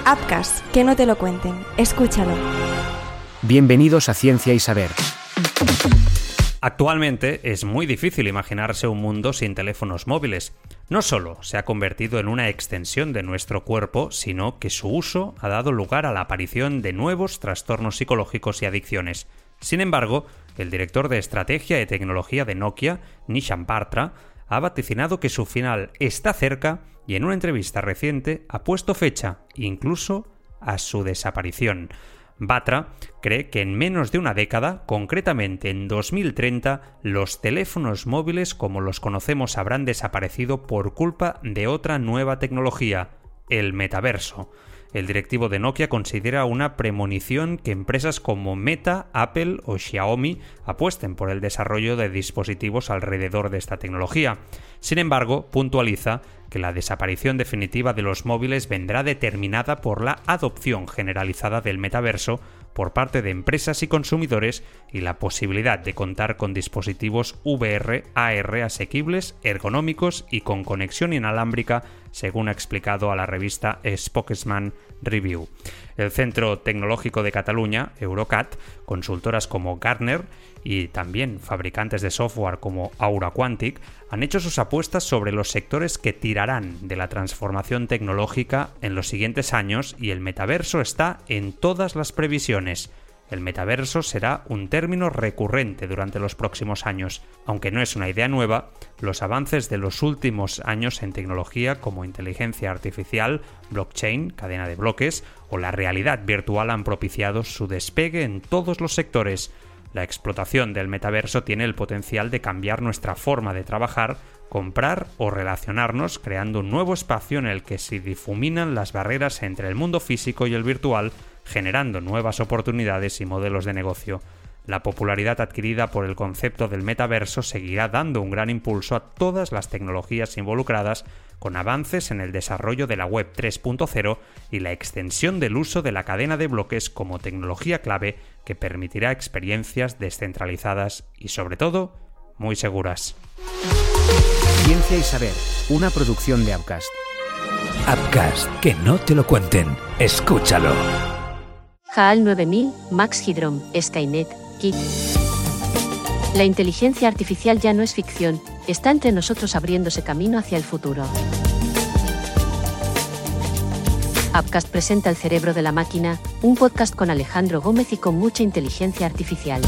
Upcast, que no te lo cuenten. Escúchalo. Bienvenidos a Ciencia y Saber. Actualmente es muy difícil imaginarse un mundo sin teléfonos móviles. No solo se ha convertido en una extensión de nuestro cuerpo, sino que su uso ha dado lugar a la aparición de nuevos trastornos psicológicos y adicciones. Sin embargo, el director de estrategia y tecnología de Nokia, Nishan Partra, ha vaticinado que su final está cerca y en una entrevista reciente ha puesto fecha incluso a su desaparición. Batra cree que en menos de una década, concretamente en 2030, los teléfonos móviles como los conocemos habrán desaparecido por culpa de otra nueva tecnología, el metaverso. El directivo de Nokia considera una premonición que empresas como Meta, Apple o Xiaomi apuesten por el desarrollo de dispositivos alrededor de esta tecnología. Sin embargo, puntualiza que la desaparición definitiva de los móviles vendrá determinada por la adopción generalizada del metaverso por parte de empresas y consumidores y la posibilidad de contar con dispositivos VR AR asequibles, ergonómicos y con conexión inalámbrica, según ha explicado a la revista Spokesman Review. El Centro Tecnológico de Cataluña, Eurocat, consultoras como Gartner y también fabricantes de software como Aura Quantic han hecho sus apuestas sobre los sectores que tirarán de la transformación tecnológica en los siguientes años y el metaverso está en todas las previsiones. El metaverso será un término recurrente durante los próximos años. Aunque no es una idea nueva, los avances de los últimos años en tecnología como inteligencia artificial, blockchain, cadena de bloques o la realidad virtual han propiciado su despegue en todos los sectores. La explotación del metaverso tiene el potencial de cambiar nuestra forma de trabajar, comprar o relacionarnos, creando un nuevo espacio en el que se difuminan las barreras entre el mundo físico y el virtual, generando nuevas oportunidades y modelos de negocio. La popularidad adquirida por el concepto del metaverso seguirá dando un gran impulso a todas las tecnologías involucradas, con avances en el desarrollo de la Web 3.0 y la extensión del uso de la cadena de bloques como tecnología clave que permitirá experiencias descentralizadas y sobre todo muy seguras. Ciencia y Saber, una producción de Upcast. Upcast, que no te lo cuenten, escúchalo. HAL 9000, Max Hydrom, Skynet, KIT. La inteligencia artificial ya no es ficción, está entre nosotros abriéndose camino hacia el futuro. Upcast presenta El cerebro de la máquina, un podcast con Alejandro Gómez y con mucha inteligencia artificial.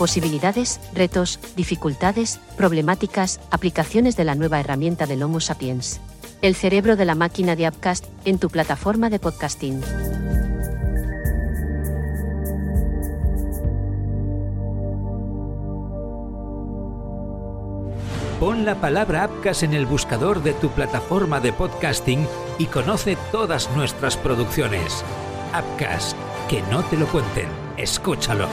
Posibilidades, retos, dificultades, problemáticas, aplicaciones de la nueva herramienta del Homo sapiens. El cerebro de la máquina de Upcast en tu plataforma de podcasting. Pon la palabra Upcast en el buscador de tu plataforma de podcasting y conoce todas nuestras producciones. Upcast, que no te lo cuenten, escúchalo.